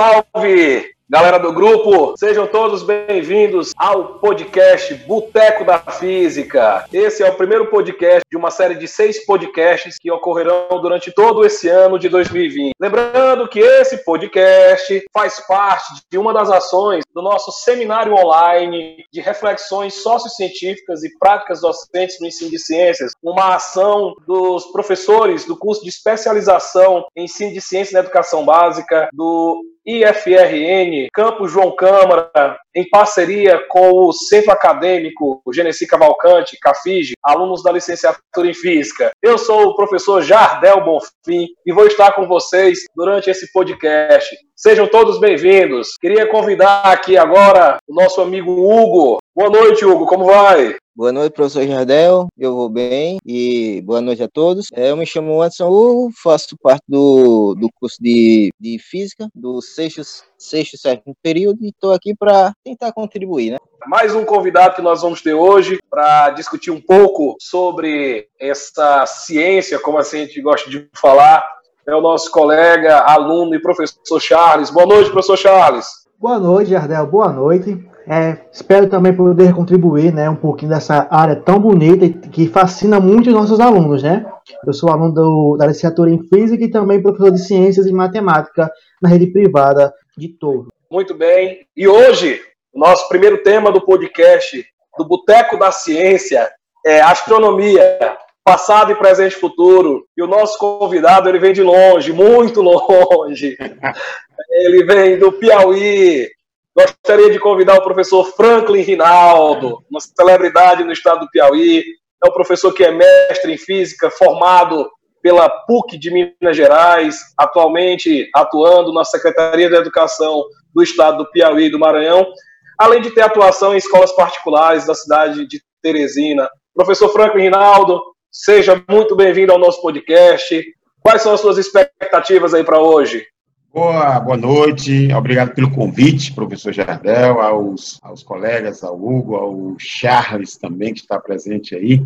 salve! Galera do grupo, sejam todos bem-vindos ao podcast Boteco da Física. Esse é o primeiro podcast de uma série de seis podcasts que ocorrerão durante todo esse ano de 2020. Lembrando que esse podcast faz parte de uma das ações do nosso seminário online de reflexões sociocientíficas e práticas docentes no ensino de ciências, uma ação dos professores do curso de especialização em ensino de ciência na educação básica do IFRN, Campo João Câmara, em parceria com o Centro Acadêmico Genesi Cavalcante, CAFIG, alunos da licenciatura em Física. Eu sou o professor Jardel Bonfim e vou estar com vocês durante esse podcast. Sejam todos bem-vindos. Queria convidar aqui agora o nosso amigo Hugo. Boa noite, Hugo, como vai? Boa noite, professor Jardel. Eu vou bem e boa noite a todos. É, eu me chamo Anderson Hugo, faço parte do, do curso de, de Física, do sexto, sexto e sétimo período, e estou aqui para tentar contribuir, né? Mais um convidado que nós vamos ter hoje para discutir um pouco sobre essa ciência, como assim a gente gosta de falar, é o nosso colega, aluno e professor Charles. Boa noite, professor Charles. Boa noite, Jardel. Boa noite. É, espero também poder contribuir né, um pouquinho dessa área tão bonita e que fascina muito os nossos alunos. Né? Eu sou aluno do, da licenciatura em Física e também professor de Ciências e Matemática na rede privada de Touro. Muito bem. E hoje, nosso primeiro tema do podcast do Boteco da Ciência é astronomia, passado e presente e futuro. E o nosso convidado, ele vem de longe, muito longe. ele vem do Piauí, Gostaria de convidar o professor Franklin Rinaldo, uma celebridade no estado do Piauí. É um professor que é mestre em física, formado pela PUC de Minas Gerais, atualmente atuando na Secretaria de Educação do estado do Piauí e do Maranhão, além de ter atuação em escolas particulares da cidade de Teresina. Professor Franklin Rinaldo, seja muito bem-vindo ao nosso podcast. Quais são as suas expectativas aí para hoje? Boa, boa noite, obrigado pelo convite, professor Jardel, aos, aos colegas, ao Hugo, ao Charles também, que está presente aí.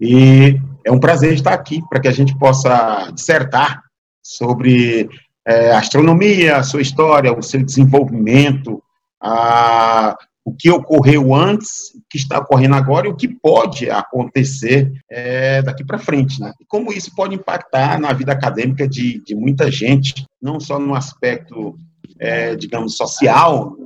E é um prazer estar aqui para que a gente possa dissertar sobre é, astronomia, a sua história, o seu desenvolvimento, a, o que ocorreu antes, que está ocorrendo agora e o que pode acontecer é, daqui para frente, né? E como isso pode impactar na vida acadêmica de, de muita gente, não só no aspecto, é, digamos, social,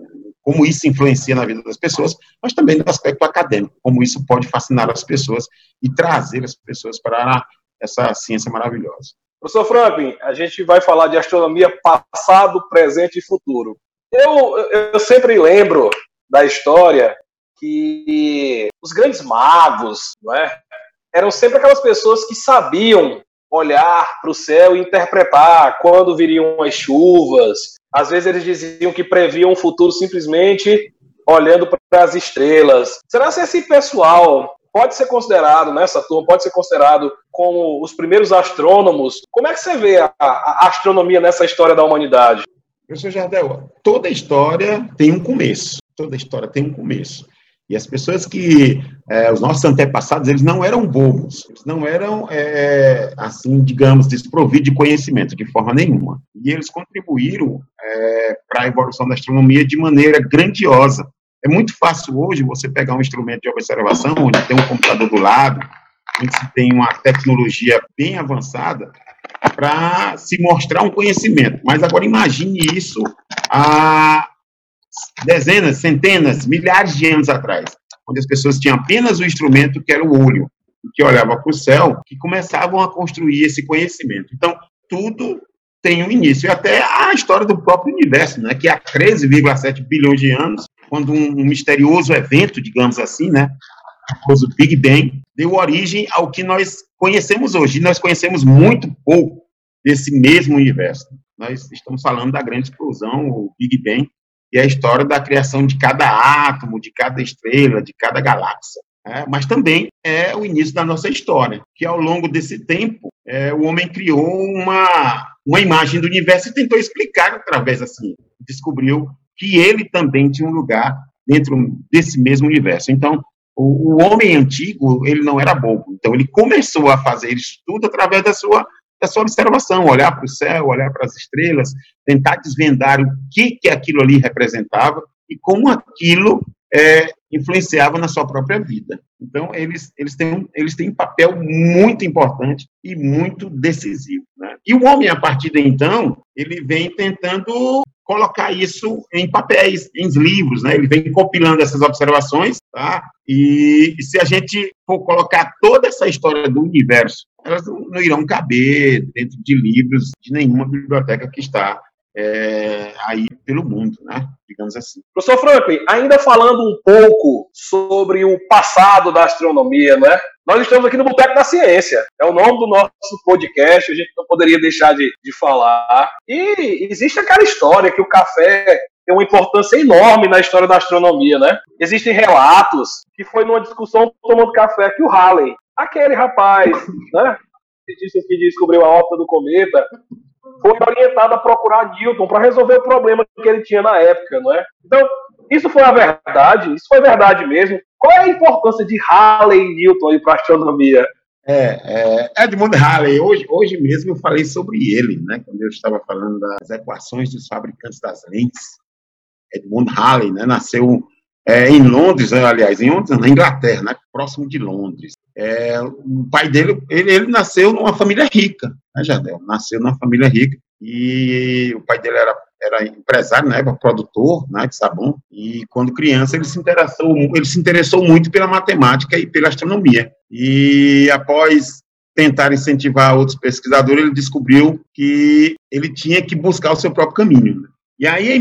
como isso influencia na vida das pessoas, mas também no aspecto acadêmico, como isso pode fascinar as pessoas e trazer as pessoas para essa ciência maravilhosa. Professor Franklin, a gente vai falar de astronomia passado, presente e futuro. Eu, eu sempre lembro da história que os grandes magos, não é? Eram sempre aquelas pessoas que sabiam olhar para o céu e interpretar quando viriam as chuvas. Às vezes eles diziam que previam o futuro simplesmente olhando para as estrelas. Será que esse pessoal pode ser considerado, nessa né, turma, pode ser considerado como os primeiros astrônomos? Como é que você vê a, a astronomia nessa história da humanidade? Professor Jardel, toda história tem um começo toda história tem um começo. E as pessoas que, é, os nossos antepassados, eles não eram bobos, eles não eram, é, assim, digamos, desprovidos de conhecimento, de forma nenhuma. E eles contribuíram é, para a evolução da astronomia de maneira grandiosa. É muito fácil hoje você pegar um instrumento de observação, onde tem um computador do lado, onde se tem uma tecnologia bem avançada, para se mostrar um conhecimento. Mas agora imagine isso a dezenas, centenas, milhares de anos atrás, onde as pessoas tinham apenas o instrumento que era o olho, que olhava para o céu, que começavam a construir esse conhecimento. Então, tudo tem um início. E até a história do próprio universo, né, que há 13,7 bilhões de anos, quando um, misterioso evento, digamos assim, né, o Big Bang, deu origem ao que nós conhecemos hoje. E nós conhecemos muito pouco desse mesmo universo. Nós estamos falando da grande explosão, o Big Bang, e a história da criação de cada átomo, de cada estrela, de cada galáxia. É, mas também é o início da nossa história, que ao longo desse tempo é, o homem criou uma, uma imagem do universo e tentou explicar através assim, descobriu que ele também tinha um lugar dentro desse mesmo universo. Então, o, o homem antigo ele não era bobo, então ele começou a fazer isso tudo através da sua da sua observação, olhar para o céu, olhar para as estrelas, tentar desvendar o que, que aquilo ali representava e como aquilo é, influenciava na sua própria vida. Então, eles, eles, têm, eles têm um papel muito importante e muito decisivo. Né? E o homem, a partir de então, ele vem tentando colocar isso em papéis, em livros, né? Ele vem compilando essas observações, tá? E, e se a gente for colocar toda essa história do universo, elas não, irão caber dentro de livros de nenhuma biblioteca que está é, aí pelo mundo, né? Digamos assim. Professor Franklin, ainda falando um pouco sobre o passado da astronomia, né? Nós estamos aqui no Boteco da Ciência. É o nome do nosso podcast, a gente não poderia deixar de, de falar. E existe aquela história que o café tem uma importância enorme na história da astronomia, né? Existem relatos que foi numa discussão tomando café que o Halley, aquele rapaz, né? que descobriu a órbita do cometa, foi orientado a procurar Newton para resolver o problema que ele tinha na época, não é? Então, isso foi a verdade? Isso foi verdade mesmo? Qual é a importância de Halley e Newton para a astronomia? É, é, Edmund Halley, hoje, hoje mesmo eu falei sobre ele, né, quando eu estava falando das equações dos fabricantes das lentes. Edmund Halley, né, nasceu é, em Londres, né, aliás, em Londres, na Inglaterra, né, próximo de Londres. É, o pai dele, ele, ele, nasceu numa família rica, né, Jardel? Nasceu numa família rica e o pai dele era, era empresário, né, produtor né, de sabão, e quando criança ele se, interessou, ele se interessou muito pela matemática e pela astronomia. E após tentar incentivar outros pesquisadores, ele descobriu que ele tinha que buscar o seu próprio caminho. E aí, em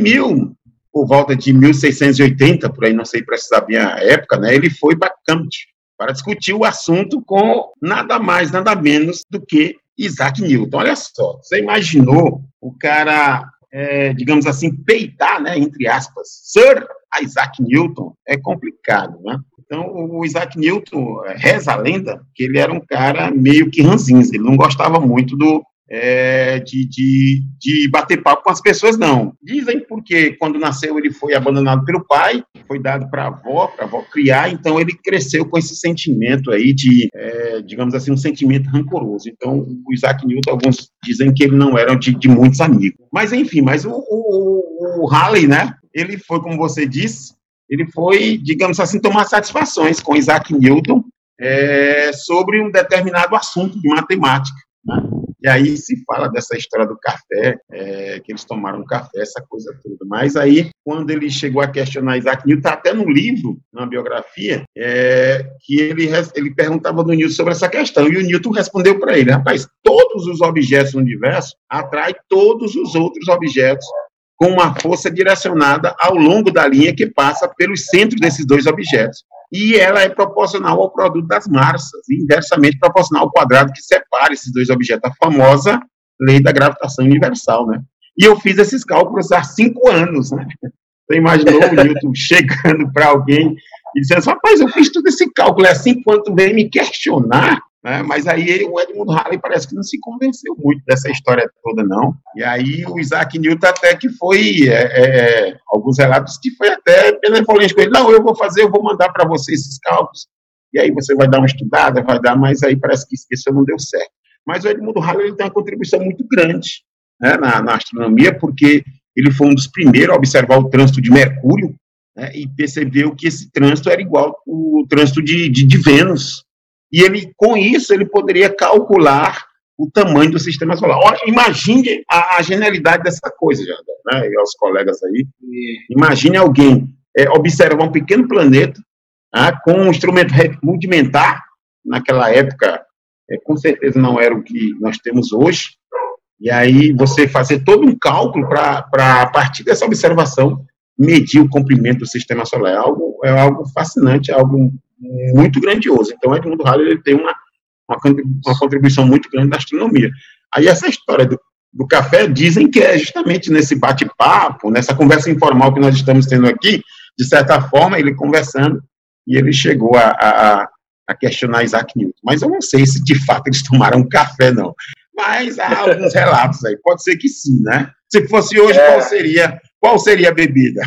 por volta de 1680, por aí não sei precisar bem a época, né, ele foi para Cambridge, para discutir o assunto com nada mais, nada menos do que Isaac Newton. Olha só, você imaginou o cara, é, digamos assim, peitar, né, entre aspas, Sir Isaac Newton? É complicado, né? Então, o Isaac Newton, é, reza a lenda, que ele era um cara meio que ranzinza, ele não gostava muito do, é, de, de, de bater papo com as pessoas, não. Dizem porque quando nasceu ele foi abandonado pelo pai, foi dado para a avó, para a avó criar, então ele cresceu com esse sentimento aí de, é, digamos assim, um sentimento rancoroso. Então, o Isaac Newton, alguns dizem que ele não era de, de muitos amigos. Mas, enfim, mas o, o, o Halley, né, ele foi, como você disse, ele foi, digamos assim, tomar satisfações com Isaac Newton é, sobre um determinado assunto de matemática. Né? E aí se fala dessa história do café, é, que eles tomaram café, essa coisa toda. Mas aí, quando ele chegou a questionar Isaac Newton, está até no livro, na biografia, é, que ele, ele perguntava do Newton sobre essa questão. E o Newton respondeu para ele: rapaz, todos os objetos do universo atraem todos os outros objetos com uma força direcionada ao longo da linha que passa pelos centros desses dois objetos e ela é proporcional ao produto das massas, inversamente proporcional ao quadrado que separa esses dois objetos, a famosa lei da gravitação universal, né? E eu fiz esses cálculos há cinco anos, né? Você imaginou o Newton chegando para alguém e dizendo assim, rapaz, eu fiz todo esse cálculo, é assim quanto vem me questionar né? Mas aí o Edmund Halley parece que não se convenceu muito dessa história toda, não. E aí o Isaac Newton até que foi, é, é, alguns relatos que foi até benevolente com ele. Não, eu vou fazer, eu vou mandar para você esses cálculos. E aí você vai dar uma estudada, vai dar, mas aí parece que isso não deu certo. Mas o Edmund Halley ele tem uma contribuição muito grande né, na, na, astronomia, porque ele foi um dos primeiros a observar o trânsito de Mercúrio né, e percebeu que esse trânsito era igual ao trânsito de, de, de Vênus. E ele, com isso, ele poderia calcular o tamanho do sistema solar. Olha, imagine a, a genialidade dessa coisa, Jardel, né? E aos colegas aí. Imagine alguém é, observar um pequeno planeta ah, com um instrumento rudimentar, naquela época, é, com certeza não era o que nós temos hoje, e aí você fazer todo um cálculo para, a partir dessa observação, medir o comprimento do sistema solar. É algo, é algo fascinante, é algo muito grandioso. Então, Edmundo Halley ele tem uma, uma contribuição muito grande na astronomia. Aí, essa história do, do café, dizem que é justamente nesse bate-papo, nessa conversa informal que nós estamos tendo aqui, de certa forma, ele conversando, e ele chegou a, a, a questionar Isaac Newton. Mas eu não sei se de fato eles tomaram café, não. Mas há alguns relatos aí, pode ser que sim, né? Se fosse hoje, é. qual seria qual seria a bebida?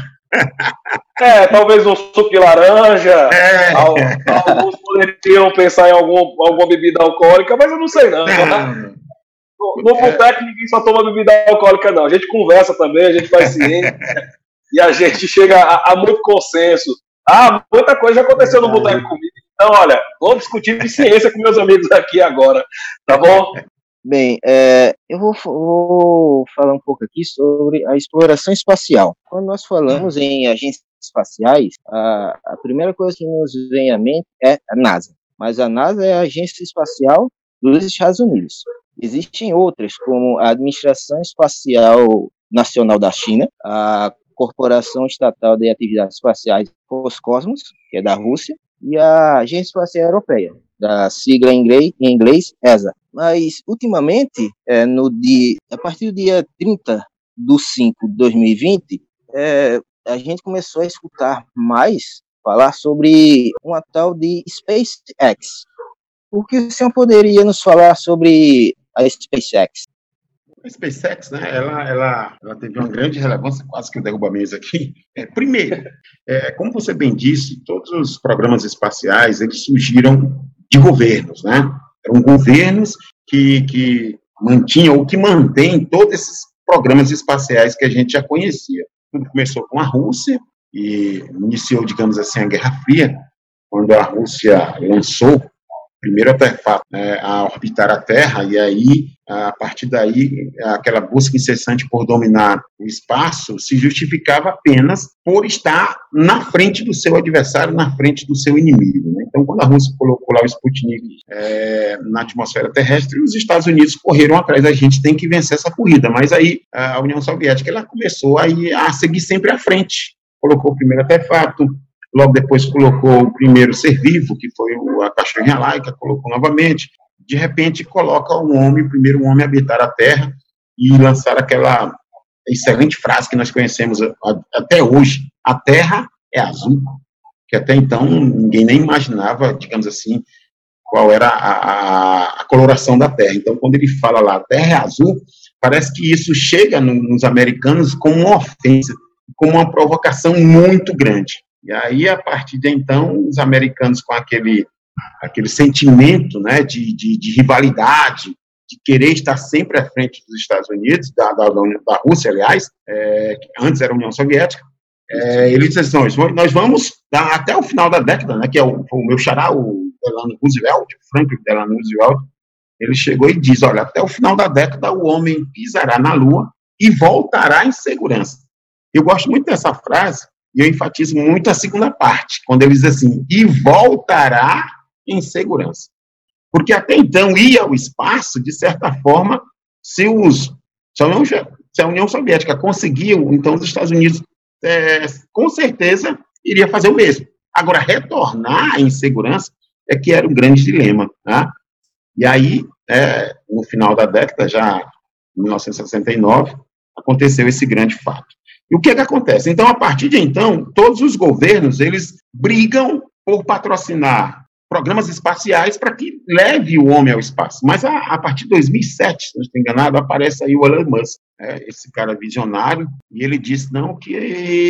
É, talvez um suco de laranja. É. Alguns poderiam pensar em algum, alguma bebida alcoólica, mas eu não sei não. não. no é. boteco ninguém só toma bebida alcoólica, não. A gente conversa também, a gente faz ciência e a gente chega a, a, muito consenso. Ah, muita coisa já aconteceu no boteco comigo. Então, olha, vou discutir de ciência com meus amigos aqui agora, tá bom? Bem, é, eu vou, vou, falar um pouco aqui sobre a exploração espacial. Quando nós falamos em agências espaciais, a, a primeira coisa que nos vem à mente é a NASA. Mas a NASA é a agência espacial dos Estados Unidos. Existem outras, como a Administração Espacial Nacional da China, a Corporação Estatal de Atividades Espaciais Roscosmos, que é da Rússia, e a Agência Espacial Europeia, da sigla em inglês, em inglês ESA. Mas, ultimamente, é, no dia, a partir do dia 30 de 5 de 2020, é, a gente começou a escutar mais falar sobre uma tal de SpaceX. O que o senhor poderia nos falar sobre a SpaceX? A SpaceX, né, ela, ela, ela teve uma grande relevância, quase que eu derrubo a mesa aqui. É, primeiro, é, como você bem disse, todos os programas espaciais, eles surgiram de governos, né? Eram governos que, que mantinham ou que mantêm todos esses programas espaciais que a gente já conhecia. Tudo começou com a Rússia e iniciou, digamos assim, a Guerra Fria, quando a Rússia lançou primeiro artefato né, a orbitar a Terra, e aí, a partir daí, aquela busca incessante por dominar o espaço se justificava apenas por estar na frente do seu adversário, na frente do seu inimigo. Então, quando a Rússia colocou lá o Sputnik é, na atmosfera terrestre, os Estados Unidos correram atrás, a gente tem que vencer essa corrida, mas aí a União Soviética ela começou aí a seguir sempre à frente, colocou o primeiro artefato, logo depois colocou o primeiro ser vivo, que foi a caixinha laica, colocou novamente, de repente coloca o homem, o primeiro homem a habitar a Terra e lançar aquela excelente frase que nós conhecemos até hoje, a Terra é azul, até então ninguém nem imaginava, digamos assim, qual era a, a, a coloração da Terra. Então, quando ele fala lá, a Terra é azul, parece que isso chega no, nos americanos como uma ofensa, como uma provocação muito grande. E aí, a partir de então, os americanos com aquele, aquele sentimento né, de, de, de rivalidade, de querer estar sempre à frente dos Estados Unidos, da, da, da Rússia, aliás, é, que antes era a União Soviética, é, ele diz assim, nós vamos dar até o final da década, né, que é o, o meu xará, o Delano Roosevelt, Franklin Delano Roosevelt, ele chegou e diz, olha, até o final da década o homem pisará na Lua e voltará em segurança. Eu gosto muito dessa frase, e eu enfatizo muito a segunda parte, quando ele diz assim, e voltará em segurança. Porque até então ia ao espaço, de certa forma, se, os, se, a, União, se a União Soviética conseguiu, então os Estados Unidos, é, com certeza, iria fazer o mesmo. Agora, retornar em segurança é que era um grande dilema. Tá? E aí, é, no final da década, já em 1969, aconteceu esse grande fato. E o que é que acontece? Então, a partir de então, todos os governos, eles brigam por patrocinar programas espaciais para que leve o homem ao espaço. Mas a, a, partir de 2007, se não estou enganado, aparece aí o Elon Musk, é, esse cara visionário, e ele disse, não, que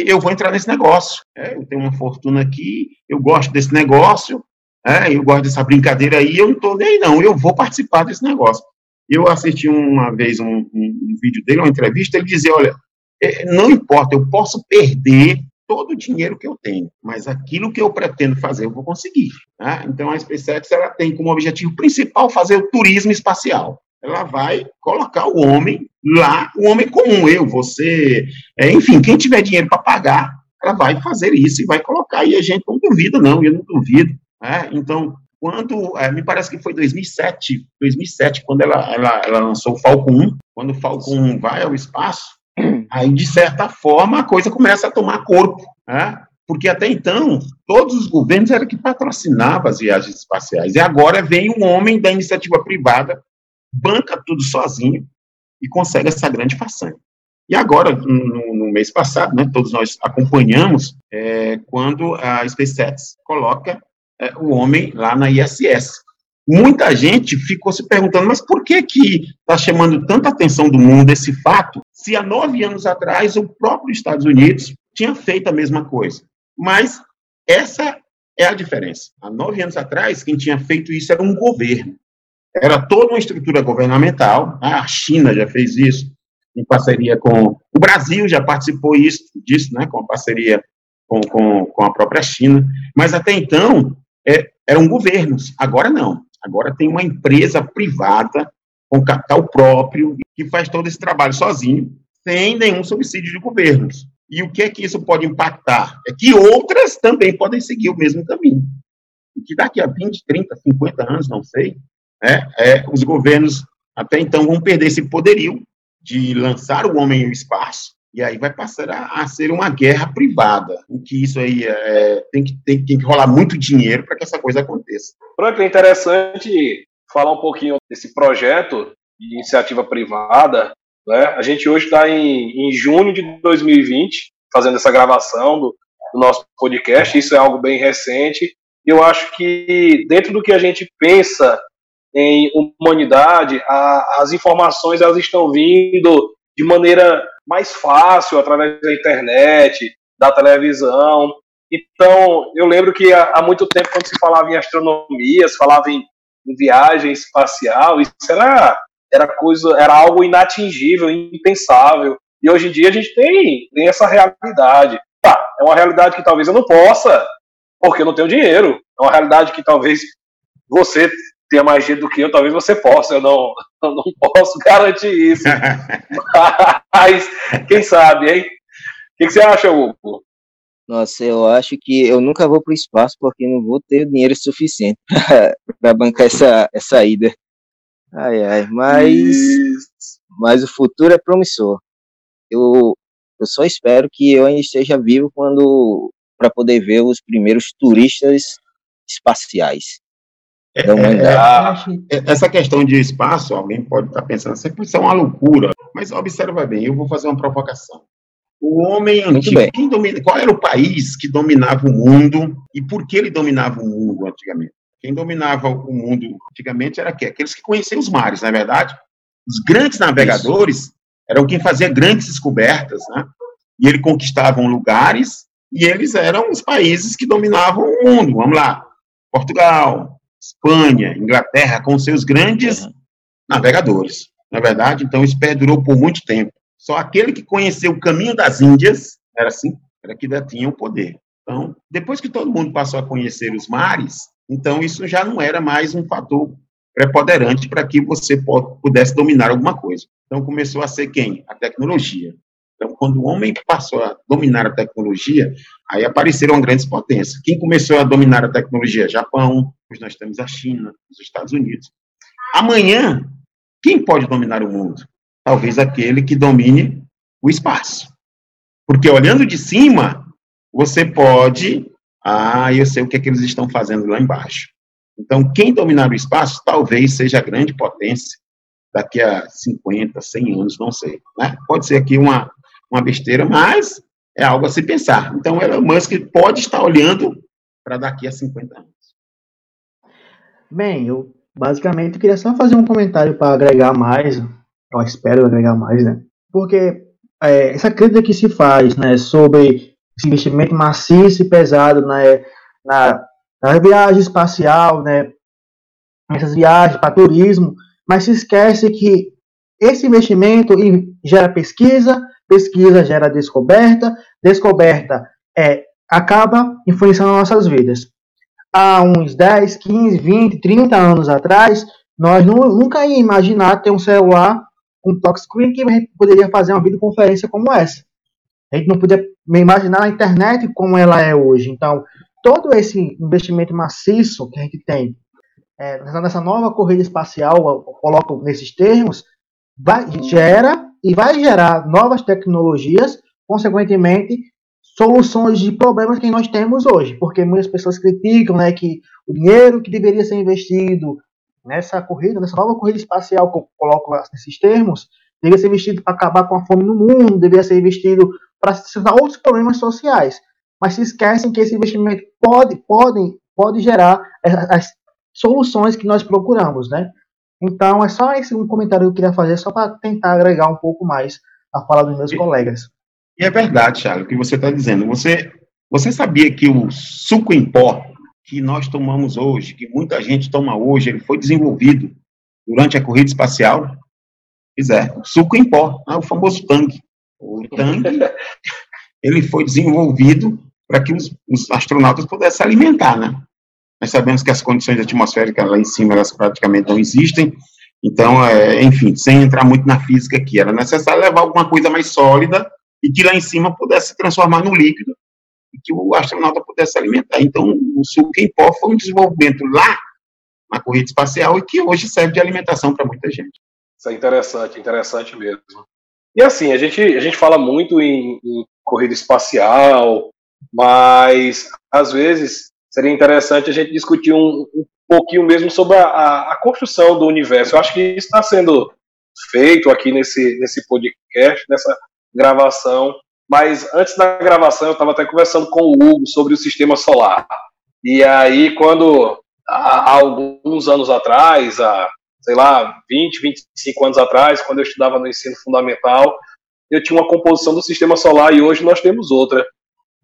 eu vou entrar nesse negócio. É, eu tenho uma fortuna aqui, eu gosto desse negócio, é, eu gosto dessa brincadeira aí, eu não estou nem não, eu vou participar desse negócio. Eu assisti uma vez um, um, um vídeo dele, uma entrevista, ele dizia, olha, é, não importa, eu posso perder todo o dinheiro que eu tenho, mas aquilo que eu pretendo fazer eu vou conseguir. Tá? Então a SpaceX ela tem como objetivo principal fazer o turismo espacial. Ela vai colocar o homem lá, o homem comum, eu, você, é, enfim, quem tiver dinheiro para pagar, ela vai fazer isso e vai colocar. E a gente não duvida, não, eu não duvido. Né? Então, quando, é, me parece que foi 2007, 2007, quando ela, ela, ela lançou o Falcon 1, quando o Falcon 1 vai ao espaço, Aí, de certa forma, a coisa começa a tomar corpo, né? porque até então, todos os governos eram que patrocinavam as viagens espaciais, e agora vem um homem da iniciativa privada, banca tudo sozinho e consegue essa grande façanha. E agora, no, no, mês passado, né, todos nós acompanhamos é, quando a SpaceX coloca é, o homem lá na ISS muita gente ficou se perguntando, mas por que que está chamando tanta atenção do mundo esse fato, se há nove anos atrás o próprio Estados Unidos tinha feito a mesma coisa? Mas essa é a diferença. Há nove anos atrás, quem tinha feito isso era um governo. era toda uma estrutura governamental, né? a China já fez isso, em parceria com. O Brasil já participou isso, disso, né, com a parceria com, com, com a própria China, mas até então é, eram governos, agora não. Agora tem uma empresa privada com capital próprio que faz todo esse trabalho sozinho, sem nenhum subsídio de governos. E o que é que isso pode impactar? É que outras também podem seguir o mesmo caminho. E que daqui a 20, 30, 50 anos, não sei, né, é, os governos até então vão perder esse poderio de lançar o homem no espaço. E aí vai passar a, a ser uma guerra privada, em que isso aí é, tem, que, tem, tem que rolar muito dinheiro para que essa coisa aconteça. É interessante falar um pouquinho desse projeto de iniciativa privada. Né? A gente hoje está em, em junho de 2020, fazendo essa gravação do, do nosso podcast, isso é algo bem recente. Eu acho que dentro do que a gente pensa em humanidade, a, as informações elas estão vindo de maneira mais fácil através da internet, da televisão. Então, eu lembro que há, há muito tempo, quando se falava em astronomia, se falava em, em viagem espacial, isso era, era coisa, era algo inatingível, impensável. E hoje em dia a gente tem, tem essa realidade. Tá, é uma realidade que talvez eu não possa, porque eu não tenho dinheiro. É uma realidade que talvez você tenha mais dinheiro do que eu, talvez você possa, eu não, eu não posso garantir isso. Mas, quem sabe, hein? O que, que você acha, Hugo? Nossa, eu acho que eu nunca vou para o espaço porque não vou ter dinheiro suficiente para bancar essa, essa ida. Ai, ai, mas, mas o futuro é promissor. Eu, eu só espero que eu ainda esteja vivo quando para poder ver os primeiros turistas espaciais. É, é, é, essa questão de espaço, alguém pode estar pensando, isso é uma loucura, mas observa bem, eu vou fazer uma provocação. O homem antigo, domina, qual era o país que dominava o mundo e por que ele dominava o mundo antigamente? Quem dominava o mundo antigamente era quem? Aqueles que conheciam os mares, na é verdade. Os grandes navegadores Isso. eram quem fazia grandes descobertas, né? E eles conquistavam lugares e eles eram os países que dominavam o mundo. Vamos lá, Portugal, Espanha, Inglaterra, com seus grandes uhum. navegadores. Na é verdade, então isso perdurou por muito tempo. Só aquele que conheceu o caminho das Índias, era assim, era que tinha o poder. Então, depois que todo mundo passou a conhecer os mares, então isso já não era mais um fator preponderante para que você pudesse dominar alguma coisa. Então começou a ser quem? A tecnologia. Então, quando o homem passou a dominar a tecnologia, aí apareceram grandes potências. Quem começou a dominar a tecnologia? Japão, hoje nós temos a China, os Estados Unidos. Amanhã, quem pode dominar o mundo? Talvez aquele que domine o espaço. Porque olhando de cima, você pode. Ah, eu sei o que, é que eles estão fazendo lá embaixo. Então, quem dominar o espaço talvez seja a grande potência daqui a 50, 100 anos, não sei. Né? Pode ser aqui uma, uma besteira, mas é algo a se pensar. Então, Elon Musk pode estar olhando para daqui a 50 anos. Bem, eu basicamente queria só fazer um comentário para agregar mais, eu espero agregar mais, né? Porque é, essa crítica que se faz né, sobre investimento maciço e pesado né, na, na viagem espacial, né, essas viagens para turismo, mas se esquece que esse investimento gera pesquisa, pesquisa gera descoberta, descoberta é, acaba influenciando nossas vidas. Há uns 10, 15, 20, 30 anos atrás, nós não, nunca ia imaginar ter um celular com touchscreen que poderia fazer uma videoconferência como essa. A gente não podia imaginar a internet como ela é hoje. Então, todo esse investimento maciço que a gente tem é, nessa nova corrida espacial, eu coloco nesses termos, vai, gera e vai gerar novas tecnologias, consequentemente, soluções de problemas que nós temos hoje, porque muitas pessoas criticam né, que o dinheiro que deveria ser investido nessa corrida, nessa nova corrida espacial que eu coloco nesses termos, deveria ser investido para acabar com a fome no mundo, deveria ser investido para solucionar outros problemas sociais. Mas se esquecem que esse investimento pode, pode, pode gerar as soluções que nós procuramos, né? Então, é só esse um comentário que eu queria fazer, só para tentar agregar um pouco mais a fala dos meus e, colegas. E é verdade, Thiago, o que você está dizendo. Você, você sabia que o suco em pó que nós tomamos hoje, que muita gente toma hoje, ele foi desenvolvido durante a corrida espacial? Pois é, o suco em pó, né, o famoso tanque. O tanque, ele foi desenvolvido para que os, os, astronautas pudessem se alimentar, né? Nós sabemos que as condições atmosféricas lá em cima, elas praticamente não existem, então, é, enfim, sem entrar muito na física aqui, era necessário levar alguma coisa mais sólida e que lá em cima pudesse se transformar no líquido e que o astronauta pudesse se alimentar. Então, o suco em pó foi um desenvolvimento lá na corrida espacial e que hoje serve de alimentação para muita gente. Isso é interessante, interessante mesmo. E assim, a gente, a gente fala muito em, em corrida espacial, mas às vezes seria interessante a gente discutir um, um pouquinho mesmo sobre a, a, construção do universo. Eu acho que isso está sendo feito aqui nesse, nesse podcast, nessa gravação. Mas antes da gravação, eu estava até conversando com o Hugo sobre o sistema solar. E aí, quando há alguns anos atrás, há, sei lá, 20, 25 anos atrás, quando eu estudava no ensino fundamental, eu tinha uma composição do sistema solar e hoje nós temos outra.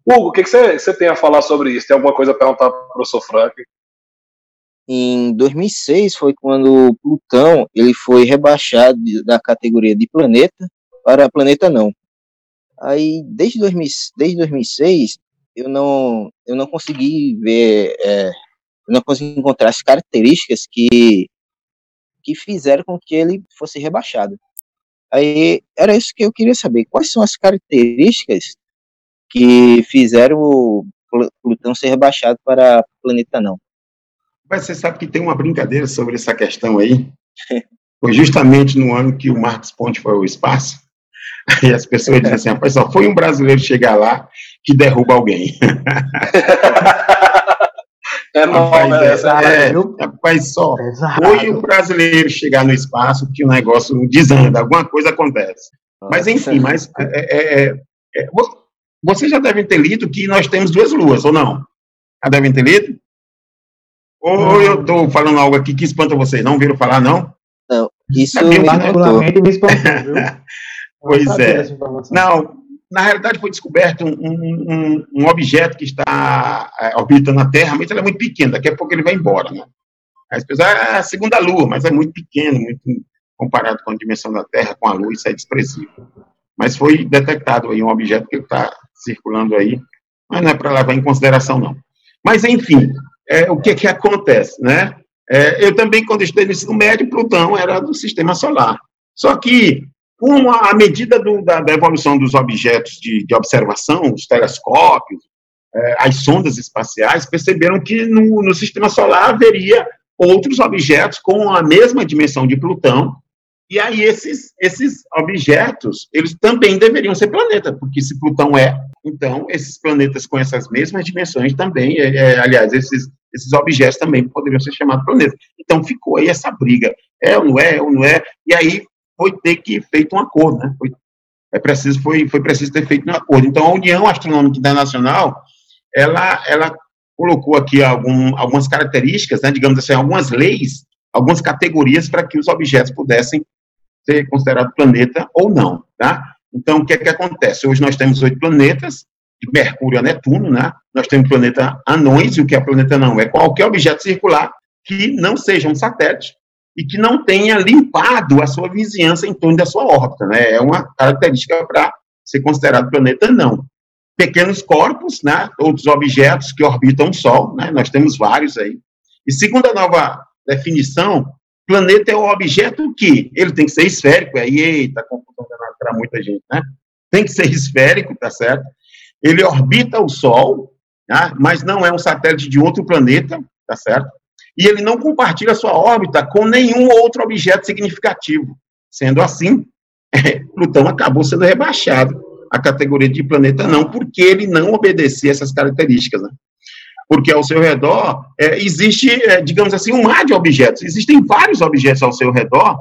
Hugo, o que, você tem a falar sobre isso? Tem alguma coisa a perguntar para o professor Frank? Em 2006 foi quando Plutão ele foi rebaixado da categoria de planeta para planeta não. Aí desde, 2000, desde 2006 eu não eu não consegui ver é, eu não consegui encontrar as características que que fizeram com que ele fosse rebaixado. Aí era isso que eu queria saber. Quais são as características que fizeram o Plutão ser rebaixado para planeta não? Mas você sabe que tem uma brincadeira sobre essa questão aí. Foi justamente no ano que o Marcos Ponte foi ao espaço. Aí as pessoas dizem assim, rapaz, só foi um brasileiro chegar lá que derruba alguém. É rapaz, nova, é, é, rapaz, só foi o brasileiro chegar no espaço que o negócio desanda, alguma coisa acontece. Mas, enfim, mas é, é, é, é vocês já devem ter lido que nós temos duas luas, ou não? Já devem ter lido? Ou eu estou falando algo aqui que espanta vocês? Não viram falar, não? Não, isso particularmente me espantou, viu? pois é. Não, na realidade foi descoberto um, um, um objeto que está é, orbitando a Terra, mas ele é muito pequeno, daqui a pouco ele vai embora, né? As pessoas, ah, é a segunda Lua, mas é muito pequeno, muito comparado com a dimensão da Terra, com a Lua, isso é desprezível. Mas foi detectado aí um objeto que está circulando aí, mas não é para levar em consideração, não. Mas, enfim, é, o que que acontece, né? É, eu também, quando estudei no ensino médio, Plutão era do sistema solar. Só que com a medida do, da, da, evolução dos objetos de, de observação, os telescópios, é, as sondas espaciais, perceberam que no, no, sistema solar haveria outros objetos com a mesma dimensão de Plutão, e aí esses, esses objetos, eles também deveriam ser planetas, porque se Plutão é, então esses planetas com essas mesmas dimensões também, é, é, aliás, esses, esses objetos também poderiam ser chamados planetas. Então ficou aí essa briga, é ou não é, é ou não é, e aí foi ter que feito um acordo, né? Foi, é preciso, foi, foi preciso ter feito um acordo. Então, a União Astronômica Internacional, ela, ela colocou aqui algum, algumas características, né, digamos assim, algumas leis, algumas categorias para que os objetos pudessem ser considerados planeta ou não, tá? Então, o que é que acontece? Hoje nós temos oito planetas, de Mercúrio a Netuno, né? Nós temos planeta anões, e o que é planeta não? É qualquer objeto circular que não seja um satélite, e que não tenha limpado a sua vizinhança em torno da sua órbita, né? É uma característica para ser considerado planeta não. Pequenos corpos, né? Outros objetos que orbitam o Sol, né? Nós temos vários aí. E segundo a nova definição, planeta é o objeto que ele tem que ser esférico, aí eita, confusão para muita gente, né? Tem que ser esférico, tá certo? Ele orbita o Sol, tá? mas não é um satélite de outro planeta, tá certo? E ele não compartilha sua órbita com nenhum outro objeto significativo. Sendo assim, Plutão acabou sendo rebaixado à categoria de planeta não, porque ele não obedecia essas características. Né? Porque ao seu redor é, existe, é, digamos assim, um mar de objetos. Existem vários objetos ao seu redor,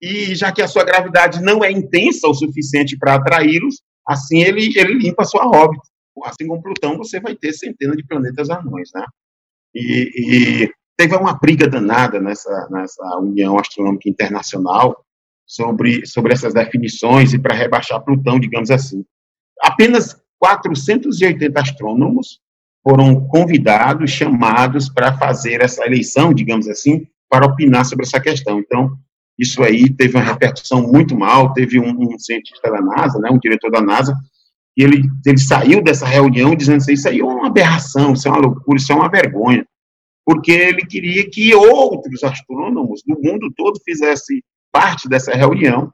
e já que a sua gravidade não é intensa o suficiente para atraí-los, assim ele, ele limpa a sua órbita. Assim como Plutão, você vai ter centenas de planetas anões, né? E, e teve uma briga danada nessa, nessa União Astronômica Internacional sobre, sobre essas definições e para rebaixar Plutão, digamos assim. Apenas 480 astrônomos foram convidados, chamados para fazer essa eleição, digamos assim, para opinar sobre essa questão. Então, isso aí teve uma repercussão muito mal, teve um, um cientista da NASA, né, um diretor da NASA, e ele, ele saiu dessa reunião dizendo assim, isso aí é uma aberração, isso é uma loucura, isso é uma vergonha, porque ele queria que outros astrônomos do mundo todo fizessem parte dessa reunião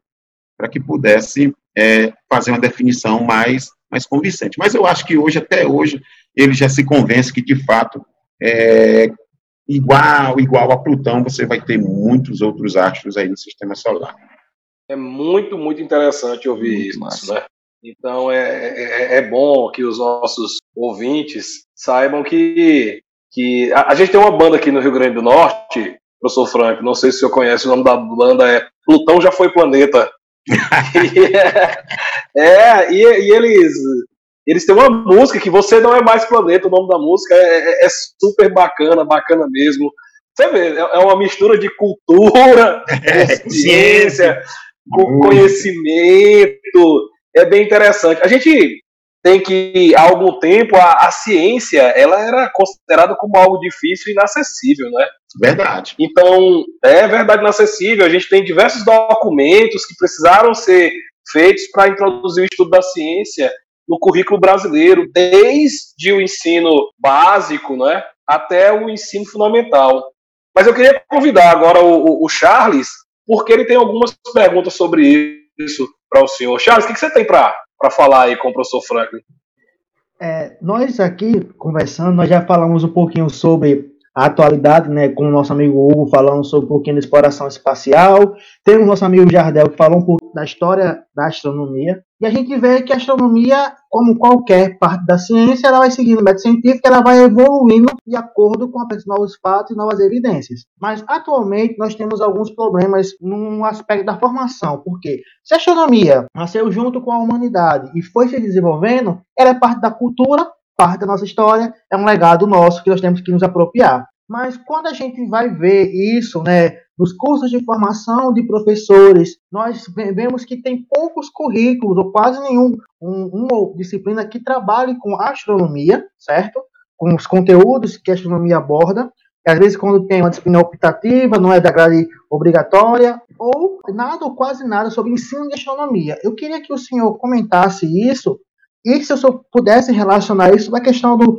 para que pudesse é, fazer uma definição mais, mais convincente. Mas eu acho que hoje, até hoje, ele já se convence que, de fato, é, igual, igual a Plutão, você vai ter muitos outros astros aí no sistema solar. É muito, muito interessante ouvir muito isso, massa. né? Então é, é, é, bom que os nossos ouvintes saibam que, que a, a, gente tem uma banda aqui no Rio Grande do Norte, professor Frank, não sei se o senhor conhece, o nome da banda é Plutão Já Foi Planeta. e, é, e, e eles eles têm uma música que você não é mais planeta, o nome da música é, é, é super bacana, bacana mesmo. Você vê, é, é uma mistura de cultura, é, ciência, conhecimento, é bem interessante. A gente tem que, há algum tempo, a, a, ciência, ela era considerada como algo difícil e inacessível, né? Verdade. Então, é verdade inacessível. A gente tem diversos documentos que precisaram ser feitos para introduzir o estudo da ciência no currículo brasileiro, desde o ensino básico né, até o ensino fundamental. Mas eu queria convidar agora o, o Charles, porque ele tem algumas perguntas sobre isso para o senhor. Charles, o que, você tem para falar aí com o professor Franklin? É, nós aqui conversando, nós já falamos um pouquinho sobre a atualidade, né, com o nosso amigo Hugo falando sobre um pouquinho da exploração espacial. Tem o nosso amigo Jardel que falou um pouco da história da astronomia. E a gente vê que a astronomia, como qualquer parte da ciência, ela vai seguindo o método científico, ela vai evoluindo de acordo com novos fatos e novas evidências. Mas atualmente nós temos alguns problemas no aspecto da formação, porque se a astronomia nasceu junto com a humanidade e foi se desenvolvendo, ela é parte da cultura parte da nossa história, é um legado nosso que nós temos que nos apropriar. Mas quando a gente vai ver isso, né, nos cursos de formação de professores, nós vemos que tem poucos currículos, ou quase nenhum, um, uma disciplina que trabalhe com astronomia, certo? Com os conteúdos que a astronomia aborda. E às vezes, quando tem uma disciplina optativa, não é da grade obrigatória, ou nada ou quase nada sobre ensino de astronomia. Eu queria que o senhor comentasse isso e se eu pudesse relacionar isso na questão do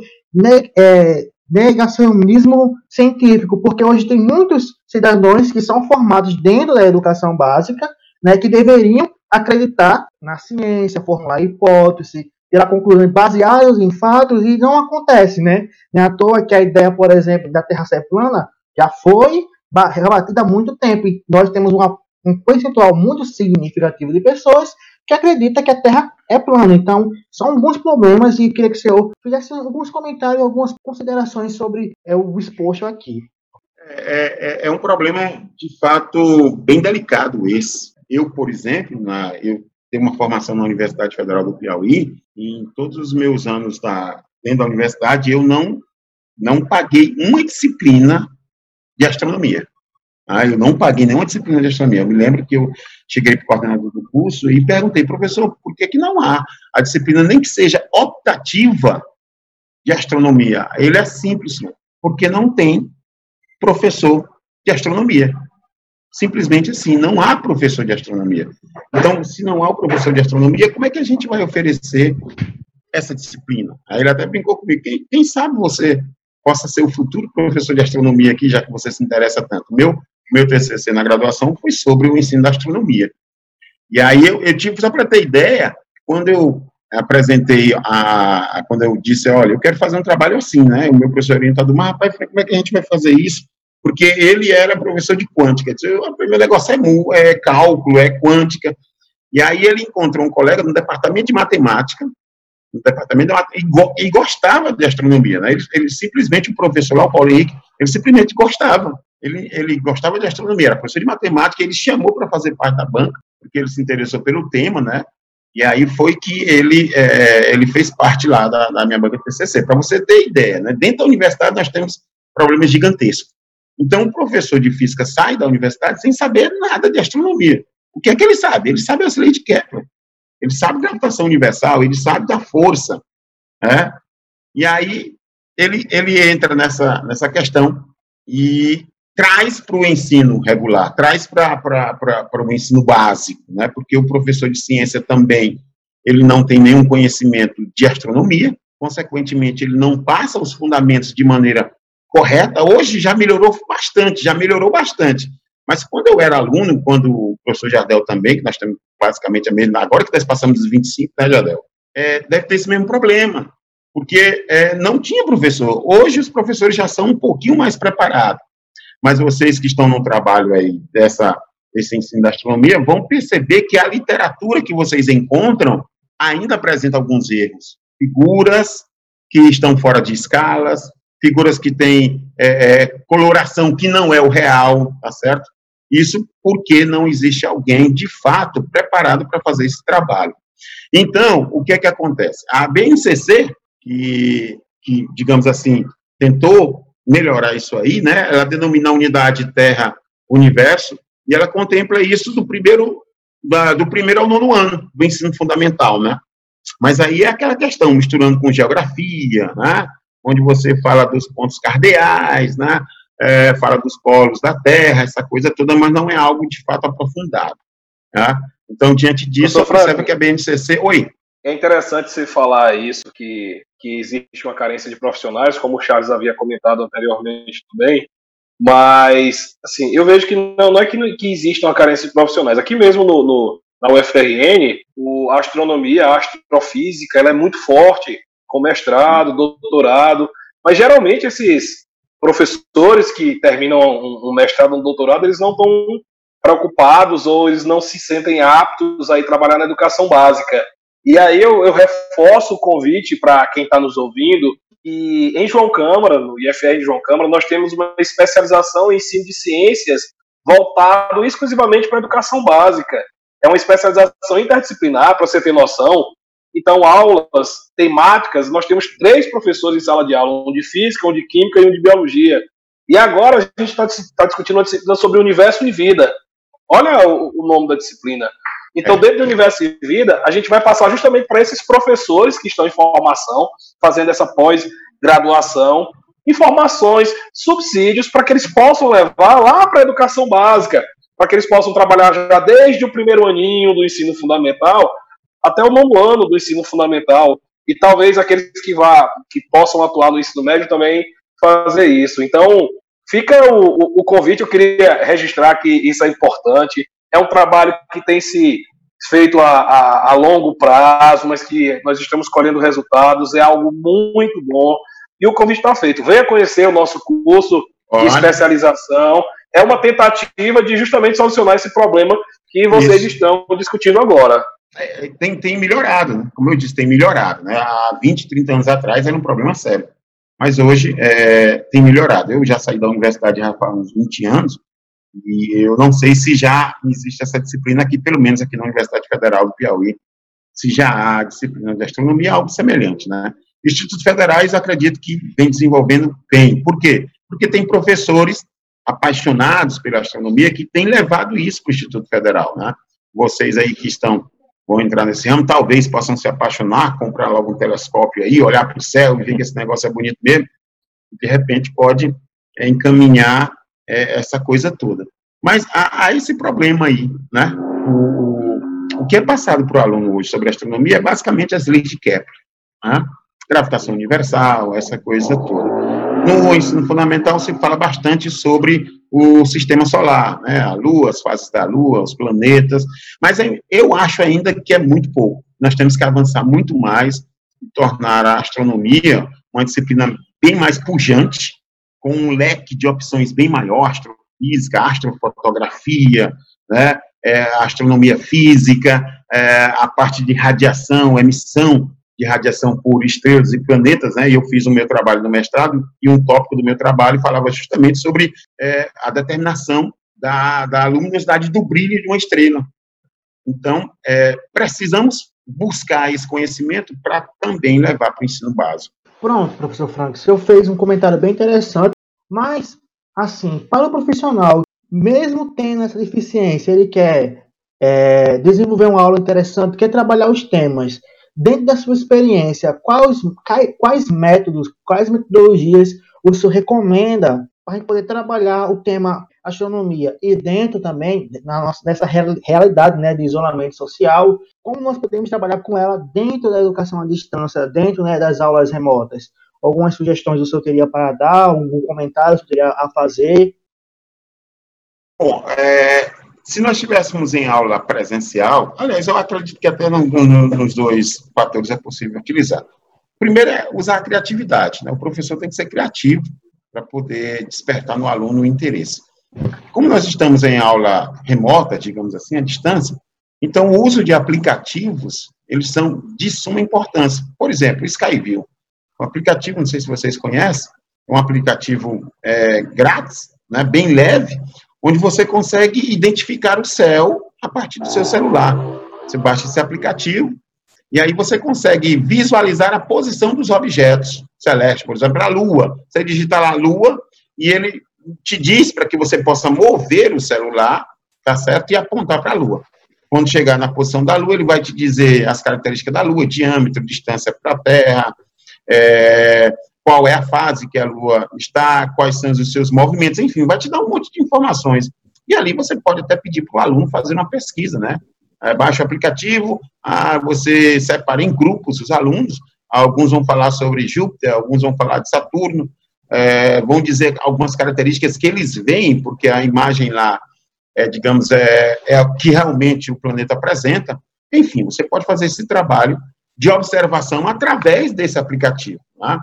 é, negacionismo científico, porque hoje tem muitos cidadãos que são formados dentro da educação básica, né, que deveriam acreditar na ciência, formular hipótese, tirar conclusões baseadas em fatos, e não acontece, né? Não é à toa que a ideia, por exemplo, da Terra ser plana já foi rebatida há muito tempo, e nós temos uma, um percentual muito significativo de pessoas que acredita que a Terra é plana. Então, são alguns problemas e queria que o senhor fizesse alguns comentários, algumas considerações sobre é, o exposto aqui. É, é, é, um problema, de fato, bem delicado esse. Eu, por exemplo, na, eu tenho uma formação na Universidade Federal do Piauí, e em todos os meus anos da, dentro da universidade, eu não, não paguei uma disciplina de astronomia. Ah, eu não paguei nenhuma disciplina de astronomia. Eu me lembro que eu cheguei para o coordenador do curso e perguntei, professor, por que, que não há a disciplina, nem que seja optativa, de astronomia? Ele é simples, porque não tem professor de astronomia. Simplesmente assim, não há professor de astronomia. Então, se não há o professor de astronomia, como é que a gente vai oferecer essa disciplina? Aí ele até brincou comigo, quem, quem sabe você possa ser o futuro professor de astronomia aqui, já que você se interessa tanto. Meu meu TCC na graduação foi sobre o ensino da astronomia. E aí eu, eu tive, só para ter ideia, quando eu apresentei a, quando eu disse, olha, eu quero fazer um trabalho assim, né, o meu professor orientador, mas rapaz, como é que a gente vai fazer isso? Porque ele era professor de quântica, disse, o meu negócio é, é cálculo, é quântica, e aí ele encontrou um colega no departamento de matemática, no departamento de matemática, e, e gostava de astronomia, né, ele, ele simplesmente, o professor lá, o Paulo Henrique, ele simplesmente gostava, ele, ele gostava de astronomia, era professor de matemática, ele chamou para fazer parte da banca, porque ele se interessou pelo tema, né? E aí foi que ele, é, ele fez parte lá da, da minha banca TCC. Para você ter ideia, né? dentro da universidade nós temos problemas gigantescos. Então, o professor de física sai da universidade sem saber nada de astronomia. O que é que ele sabe? Ele sabe as leis de Kepler. Ele sabe gravitação universal, ele sabe da força. Né? E aí, ele, ele entra nessa, nessa questão e traz para o ensino regular, traz para o ensino básico, né? porque o professor de ciência também ele não tem nenhum conhecimento de astronomia, consequentemente ele não passa os fundamentos de maneira correta. Hoje já melhorou bastante, já melhorou bastante. Mas quando eu era aluno, quando o professor Jardel também, que nós temos basicamente a mesma, agora que nós passamos dos 25, né, Jardel? É, deve ter esse mesmo problema, porque é, não tinha professor. Hoje os professores já são um pouquinho mais preparados mas vocês que estão no trabalho aí dessa, desse ensino da astronomia vão perceber que a literatura que vocês encontram ainda apresenta alguns erros. Figuras que estão fora de escalas, figuras que têm é, é, coloração que não é o real, tá certo? Isso porque não existe alguém, de fato, preparado para fazer esse trabalho. Então, o que é que acontece? A BNCC, que, que digamos assim, tentou melhorar isso aí, né? Ela denomina a unidade Terra-Universo e ela contempla isso do primeiro da, do primeiro ao nono ano do ensino fundamental, né? Mas aí é aquela questão misturando com geografia, né? Onde você fala dos pontos cardeais, né? É, fala dos polos da Terra, essa coisa toda, mas não é algo de fato aprofundado. Tá? Então, diante disso, você percebe que a BNCC. Oi. É interessante você falar isso, que, que existe uma carência de profissionais, como o Charles havia comentado anteriormente também, mas, assim, eu vejo que não, não é que, que existe uma carência de profissionais. Aqui mesmo no, no na UFRN, o, a astronomia, a astrofísica, ela é muito forte, com mestrado, doutorado, mas geralmente esses professores que terminam um, um mestrado, um doutorado, eles não estão preocupados ou eles não se sentem aptos a ir trabalhar na educação básica. E aí eu, eu reforço o convite para quem está nos ouvindo. E em João Câmara, no IFR de João Câmara, nós temos uma especialização em ensino de ciências voltado exclusivamente para a educação básica. É uma especialização interdisciplinar, para você ter noção. Então, aulas temáticas, nós temos três professores em sala de aula, um de física, um de química e um de biologia. E agora a gente está tá discutindo uma disciplina sobre o universo e vida. Olha o, o nome da disciplina. Então, dentro do Universo e Vida, a gente vai passar justamente para esses professores que estão em formação, fazendo essa pós-graduação, informações, subsídios, para que eles possam levar lá para a educação básica, para que eles possam trabalhar já desde o primeiro aninho do ensino fundamental até o nono ano do ensino fundamental. E talvez aqueles que, vá, que possam atuar no ensino médio também fazer isso. Então, fica o, o, o convite, eu queria registrar que isso é importante é um trabalho que tem se feito a, a, a, longo prazo, mas que nós estamos colhendo resultados, é algo muito bom. E o convite está feito. Venha conhecer o nosso curso Olha. de especialização. É uma tentativa de justamente solucionar esse problema que vocês Isso. estão discutindo agora. É, tem, tem melhorado, né? como eu disse, tem melhorado. Né? Há 20, 30 anos atrás era um problema sério. Mas hoje é, tem melhorado. Eu já saí da universidade há uns 20 anos, e eu não sei se já existe essa disciplina aqui, pelo menos aqui na Universidade Federal do Piauí, se já há disciplina de astronomia, algo semelhante, né? Institutos federais, acredito que vem desenvolvendo bem. Por quê? Porque tem professores apaixonados pela astronomia que têm levado isso para o Instituto Federal, né? Vocês aí que estão, vão entrar nesse ramo, talvez possam se apaixonar, comprar logo um telescópio aí, olhar para o céu e ver que esse negócio é bonito mesmo, de repente pode é, encaminhar é, essa coisa toda. Mas há, há, esse problema aí, né? O, o que é passado para o aluno hoje sobre astronomia é basicamente as leis de Kepler, né? gravitação universal, essa coisa toda. No ensino fundamental se fala bastante sobre o sistema solar, né? a Lua, as fases da Lua, os planetas, mas eu acho ainda que é muito pouco. Nós temos que avançar muito mais tornar a astronomia uma disciplina bem mais pujante, com um leque de opções bem maior, astrofísica, astrofotografia, né, é, astronomia física, é, a parte de radiação, emissão de radiação por estrelas e planetas, né, e eu fiz o meu trabalho no mestrado, e um tópico do meu trabalho falava justamente sobre é, a determinação da, da luminosidade do brilho de uma estrela. Então, é, precisamos buscar esse conhecimento para também levar para o ensino básico. Pronto, professor Frank, o senhor fez um comentário bem interessante mas, assim, para o profissional, mesmo tendo essa deficiência, ele quer é, desenvolver uma aula interessante, quer trabalhar os temas. Dentro da sua experiência, quais, quais métodos, quais metodologias o senhor recomenda para a gente poder trabalhar o tema astronomia e dentro também na nossa, nessa realidade né, de isolamento social, como nós podemos trabalhar com ela dentro da educação à distância, dentro né, das aulas remotas. Algumas sugestões o senhor teria para dar, algum comentário o teria a fazer? Bom, é, se nós estivéssemos em aula presencial, aliás, eu acredito que até no, no, nos dois fatores é possível utilizar. Primeiro é usar a criatividade, né? O professor tem que ser criativo para poder despertar no aluno o interesse. Como nós estamos em aula remota, digamos assim, à distância, então o uso de aplicativos, eles são de suma importância. Por exemplo, Skyview. Um aplicativo, não sei se vocês conhecem, um aplicativo é, grátis, né, bem leve, onde você consegue identificar o céu a partir do seu celular. Você baixa esse aplicativo e aí você consegue visualizar a posição dos objetos celestes, por exemplo, a Lua. Você digita lá Lua e ele te diz para que você possa mover o celular, tá certo? E apontar para a Lua. Quando chegar na posição da Lua, ele vai te dizer as características da Lua, diâmetro, distância para a Terra, é, qual é a fase que a Lua está, quais são os seus movimentos, enfim, vai te dar um monte de informações. E ali você pode até pedir para o aluno fazer uma pesquisa, né? É, baixa o aplicativo, ah, você separa em grupos os alunos, alguns vão falar sobre Júpiter, alguns vão falar de Saturno, é, vão dizer algumas características que eles veem, porque a imagem lá, é, digamos, é, é o que realmente o planeta apresenta. Enfim, você pode fazer esse trabalho de observação através desse aplicativo. Tá?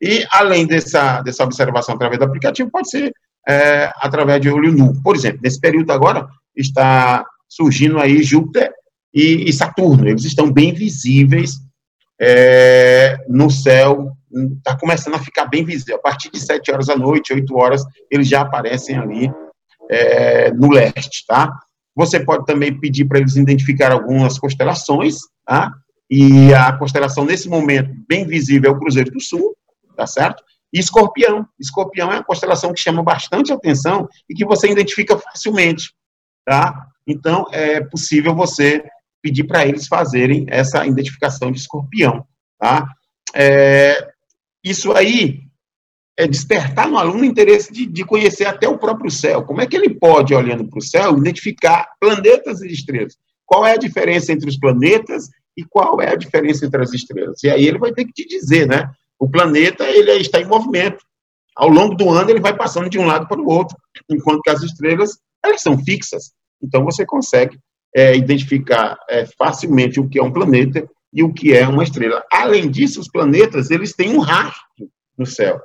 E, além dessa, dessa observação através do aplicativo, pode ser é, através de olho nu. Por exemplo, nesse período agora, está surgindo aí Júpiter e, e Saturno. Eles estão bem visíveis é, no céu, está começando a ficar bem visível. A partir de 7 horas da noite, 8 horas, eles já aparecem ali é, no leste, tá? Você pode também pedir para eles identificar algumas constelações, tá? E a constelação, nesse momento, bem visível, é o Cruzeiro do Sul, tá certo? E Escorpião. Escorpião é uma constelação que chama bastante atenção e que você identifica facilmente, tá? Então, é possível você pedir para eles fazerem essa identificação de escorpião, tá? É, isso aí é despertar no aluno o interesse de, de, conhecer até o próprio céu. Como é que ele pode, olhando para o céu, identificar planetas e estrelas? Qual é a diferença entre os planetas e qual é a diferença entre as estrelas? E aí ele vai ter que te dizer, né? O planeta, ele está em movimento. Ao longo do ano, ele vai passando de um lado para o outro, enquanto que as estrelas, elas são fixas. Então, você consegue é, identificar é, facilmente o que é um planeta e o que é uma estrela. Além disso, os planetas, eles têm um rastro no céu.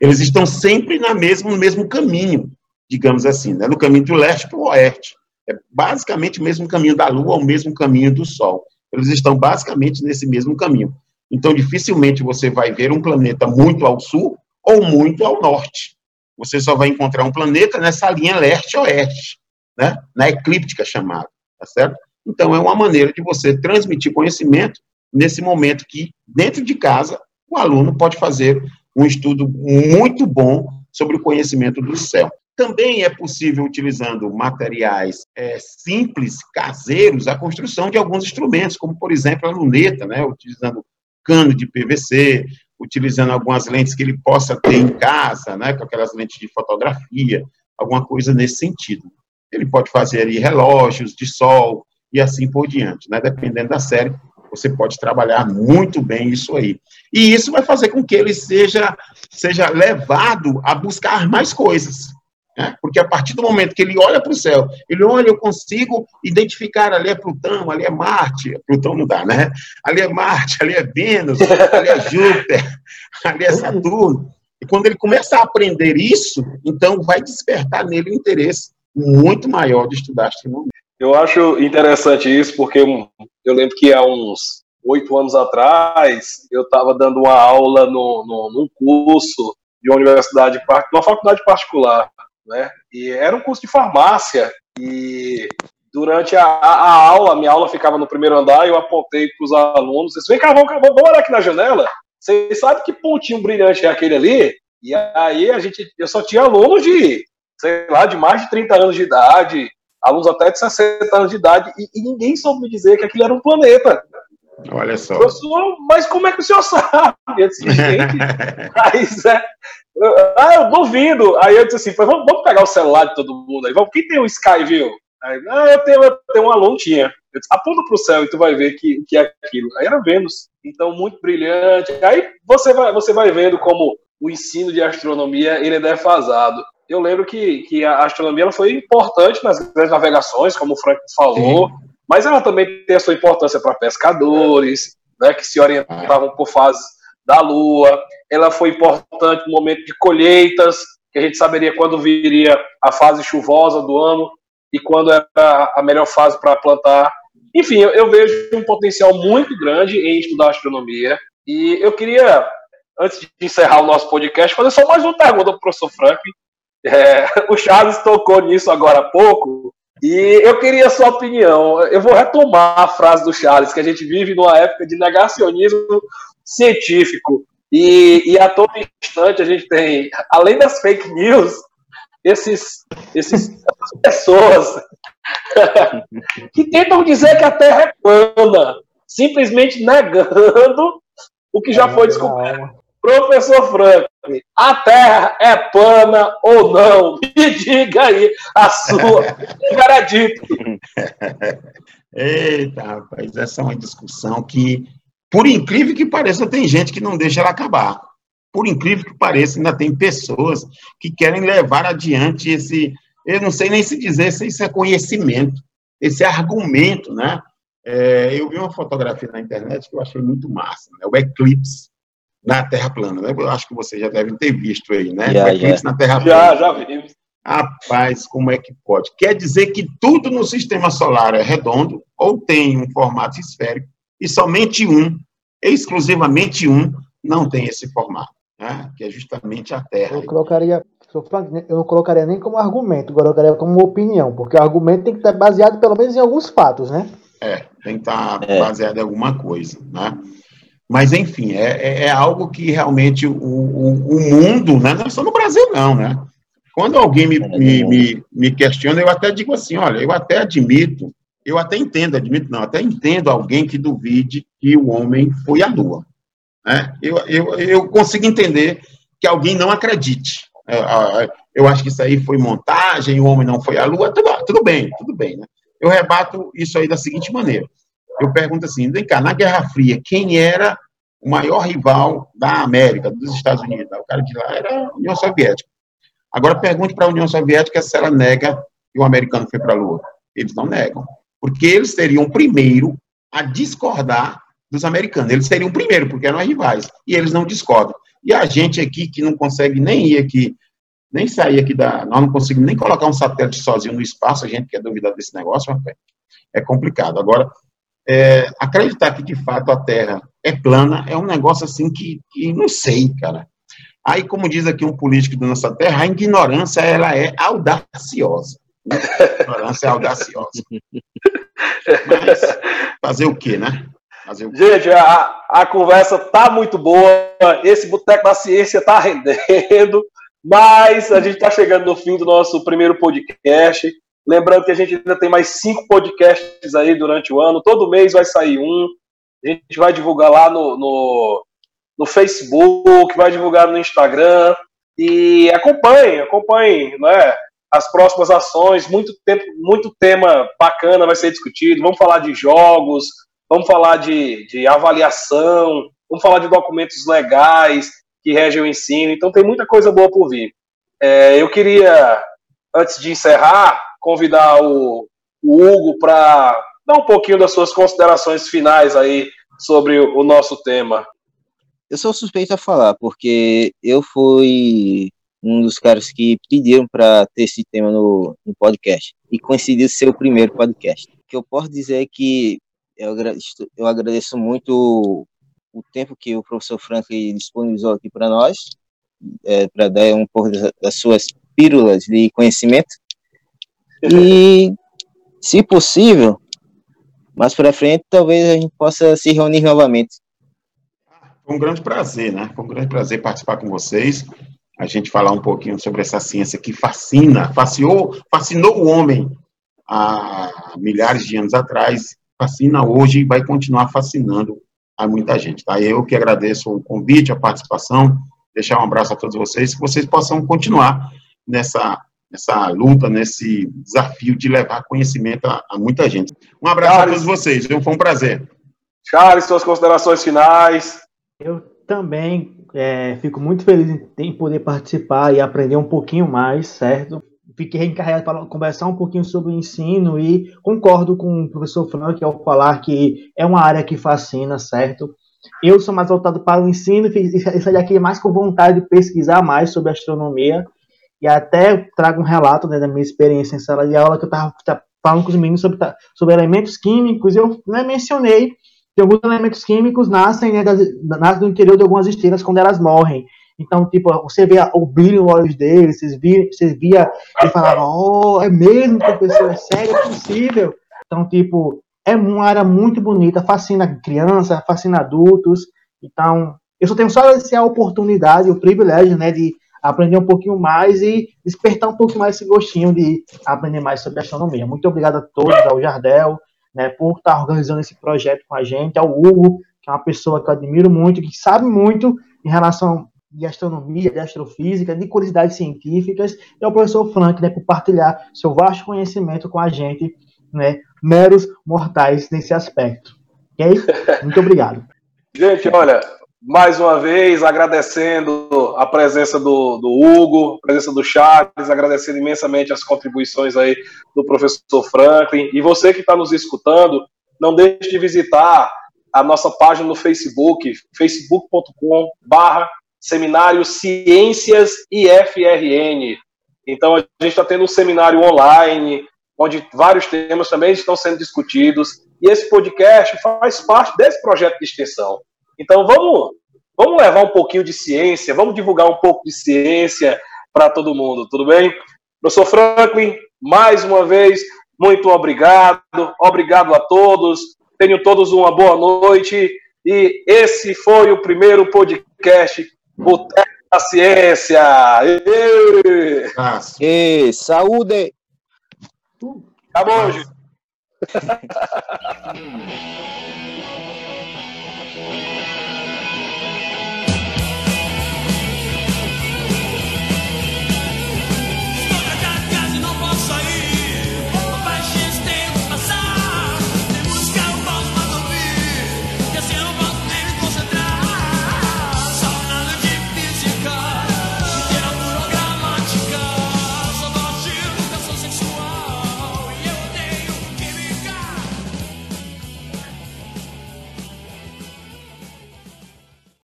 Eles estão sempre na mesma, no mesmo caminho, digamos assim, né? no caminho do leste para o oeste. É basicamente o mesmo caminho da Lua, o mesmo caminho do Sol. Eles estão basicamente nesse mesmo caminho. Então, dificilmente você vai ver um planeta muito ao sul ou muito ao norte. Você só vai encontrar um planeta nessa linha leste-oeste, né? na eclíptica chamada, tá certo? Então, é uma maneira de você transmitir conhecimento nesse momento que, dentro de casa, o aluno pode fazer um estudo muito bom sobre o conhecimento do céu. Também é possível, utilizando materiais é, simples, caseiros, a construção de alguns instrumentos, como, por exemplo, a luneta, né, utilizando cano de PVC, utilizando algumas lentes que ele possa ter em casa, né, com aquelas lentes de fotografia, alguma coisa nesse sentido. Ele pode fazer ali relógios de sol e assim por diante, né, dependendo da série, você pode trabalhar muito bem isso aí. E isso vai fazer com que ele seja, seja levado a buscar mais coisas. Né? Porque a partir do momento que ele olha para o céu, ele olha, eu consigo identificar ali é Plutão, ali é Marte, Plutão não dá, né? Ali é Marte, ali é Vênus, ali é Júpiter, ali é Saturno. E quando ele começa a aprender isso, então vai despertar nele um interesse muito maior de estudar astronomia. Eu acho interessante isso, porque eu lembro que há uns oito anos atrás eu estava dando uma aula no, no, num curso de uma universidade, uma faculdade particular né? E era um curso de farmácia e durante a, a, aula, minha aula ficava no primeiro andar, eu apontei para os alunos, vocês vem cá, vamos, vamos olhar aqui na janela. Vocês sabem que pontinho brilhante é aquele ali? E aí a gente, eu só tinha alunos de, sei lá, de mais de 30 anos de idade, alunos até de 60 anos de idade, e, e ninguém soube me dizer que aquilo era um planeta. Olha só. Professor, mas como é que o senhor sabe? Eu disse, gente, mas é, ah, eu duvido. Aí eu disse assim, vamos, vamos pegar o celular de todo mundo aí. Vamos, quem tem o Skyview? Aí, ah, eu tenho, eu tenho um aluno, tinha. Eu disse, aponta para o céu e tu vai ver que, que é aquilo. Aí era Vênus. Então, muito brilhante. Aí você vai, você vai vendo como o ensino de astronomia ele é defasado. Eu lembro que, que a astronomia ela foi importante nas grandes navegações, como o Frank falou, Sim. mas ela também tem a sua importância para pescadores, né, que se orientavam por fases da Lua. Ela foi importante no momento de colheitas, que a gente saberia quando viria a fase chuvosa do ano e quando era a melhor fase para plantar. Enfim, eu, eu, vejo um potencial muito grande em estudar astronomia. E eu queria, antes de encerrar o nosso podcast, fazer só mais uma pergunta para o professor Frank. É, o Charles tocou nisso agora há pouco. E eu queria a sua opinião. Eu vou retomar a frase do Charles, que a gente vive numa época de negacionismo científico. E, e a todo instante a gente tem, além das fake news, esses, esses pessoas que tentam dizer que a Terra é plana, simplesmente negando o que já é foi descoberto. Professor Frank, a Terra é plana ou não? Me diga aí a sua veredito. Eita, rapaz, essa é uma discussão que por incrível que pareça, tem gente que não deixa ela acabar. Por incrível que pareça, ainda tem pessoas que querem levar adiante esse, eu não sei nem se dizer se isso é conhecimento, esse argumento, né? É, eu vi uma fotografia na internet que eu achei muito massa, né? o eclipse na Terra plana, né? Eu acho que vocês já devem ter visto aí, né? Já, o eclipse já. na Terra plana. Já, já vimos. Rapaz, como é que pode? Quer dizer que tudo no sistema solar é redondo ou tem um formato esférico e somente um, exclusivamente um, não tem esse formato, né? que é justamente a Terra. Eu colocaria, eu não colocaria nem como argumento, eu colocaria como opinião, porque o argumento tem que estar baseado pelo menos em alguns fatos, né? É, tem que estar é. baseado em alguma coisa, né? Mas, enfim, é, é, é algo que realmente o, o, o, mundo, né? não é só no Brasil, não, né? Quando alguém me, me, me, me questiona, eu até digo assim, olha, eu até admito eu até entendo, admito não, até entendo alguém que duvide que o homem foi à Lua. Né? Eu, eu, eu consigo entender que alguém não acredite. É, eu acho que isso aí foi montagem, o homem não foi à Lua, tudo, tudo bem, tudo bem. Né? Eu rebato isso aí da seguinte maneira. Eu pergunto assim, vem cá, na Guerra Fria, quem era o maior rival da América, dos Estados Unidos? O cara de lá era a União Soviética. Agora pergunte para a União Soviética se ela nega que o americano foi para a Lua. Eles não negam porque eles seriam o primeiro a discordar dos americanos. Eles seriam o primeiro, porque eram rivais, e eles não discordam. E a gente aqui, que não consegue nem ir aqui, nem sair aqui da. Nós não conseguimos nem colocar um satélite sozinho no espaço, a gente quer duvidar desse negócio, é complicado. Agora, é, acreditar que de fato a Terra é plana é um negócio assim que, que não sei, cara. Aí, como diz aqui um político da nossa terra, a ignorância ela é audaciosa. Ignorância é audaciosa. Mas fazer o quê, né? Fazer o quê? Gente, a, a conversa tá muito boa. Esse Boteco da Ciência tá rendendo. Mas a gente está chegando no fim do nosso primeiro podcast. Lembrando que a gente ainda tem mais cinco podcasts aí durante o ano. Todo mês vai sair um. A gente vai divulgar lá no, no, no Facebook, vai divulgar no Instagram. E acompanhem, acompanhem, né? as próximas ações, muito tempo, muito tema bacana vai ser discutido. Vamos falar de jogos, vamos falar de, de avaliação, vamos falar de documentos legais que regem o ensino. Então tem muita coisa boa por vir. É, eu queria, antes de encerrar, convidar o, o Hugo para dar um pouquinho das suas considerações finais aí sobre o nosso tema. Eu sou suspeito a falar, porque eu fui um dos caras que pediram para ter esse tema no, no, podcast e coincidiu ser o primeiro podcast. O que eu posso dizer é que eu agradeço, eu agradeço muito o tempo que o professor Frank disponibilizou aqui para nós, é, para dar um pouco das, das suas pílulas de conhecimento. E, se possível, mais para frente, talvez a gente possa se reunir novamente. Foi um grande prazer, né? Foi um grande prazer participar com vocês a gente falar um pouquinho sobre essa ciência que fascina, fascinou, fascinou o homem há milhares de anos atrás fascina hoje e vai continuar fascinando a muita gente, tá? Eu que agradeço o convite, a participação, deixar um abraço a todos vocês, que vocês possam continuar nessa, nessa luta, nesse desafio de levar conhecimento a, a muita gente. Um abraço Charles, a todos vocês, foi um prazer. Charles, suas considerações finais. Eu também é, fico muito feliz em, poder participar e aprender um pouquinho mais, certo? Fiquei encarregado para conversar um pouquinho sobre o ensino e concordo com o professor Frank ao falar que é uma área que fascina, certo? Eu sou mais voltado para o ensino e saí daqui mais com vontade de pesquisar mais sobre astronomia e até trago um relato né, da minha experiência em sala de aula que eu estava falando com os meninos sobre, sobre elementos químicos e eu né, mencionei que alguns elementos químicos nascem, né, das, nascem do interior de algumas estrelas quando elas morrem. Então, tipo, você vê o brilho nos olhos deles, vocês via, vocês via e falavam, oh, é mesmo, professor, é sério, é possível. Então, tipo, é uma área muito bonita, fascina criança, fascina adultos. Então, eu só tenho só essa oportunidade, o privilégio, né, de aprender um pouquinho mais e despertar um pouco mais esse gostinho de aprender mais sobre astronomia. Muito obrigado a todos, ao Jardel, né, por estar organizando esse projeto com a gente, ao Hugo, que é uma pessoa que eu admiro muito, que sabe muito em relação de astronomia, de astrofísica, de curiosidades científicas, e ao professor Frank, né, por partilhar seu vasto conhecimento com a gente né, meros mortais nesse aspecto. Ok? Muito obrigado. Gente, olha, mais uma vez agradecendo a presença do, do Hugo, a presença do Charles, agradecendo imensamente as contribuições aí do professor Franklin. E você que está nos escutando, não deixe de visitar a nossa página no Facebook, facebook.com barra Seminário Ciências IFRN. Então a gente está tendo um seminário online, onde vários temas também estão sendo discutidos, e esse podcast faz parte desse projeto de extensão. Então vamos, vamos levar um pouquinho de ciência, vamos divulgar um pouco de ciência para todo mundo, tudo bem? Professor Franklin, mais uma vez, muito obrigado, obrigado a todos, tenham todos uma boa noite, e esse foi o primeiro podcast Boteco da Ciência. E... E, saúde! Acabou hoje.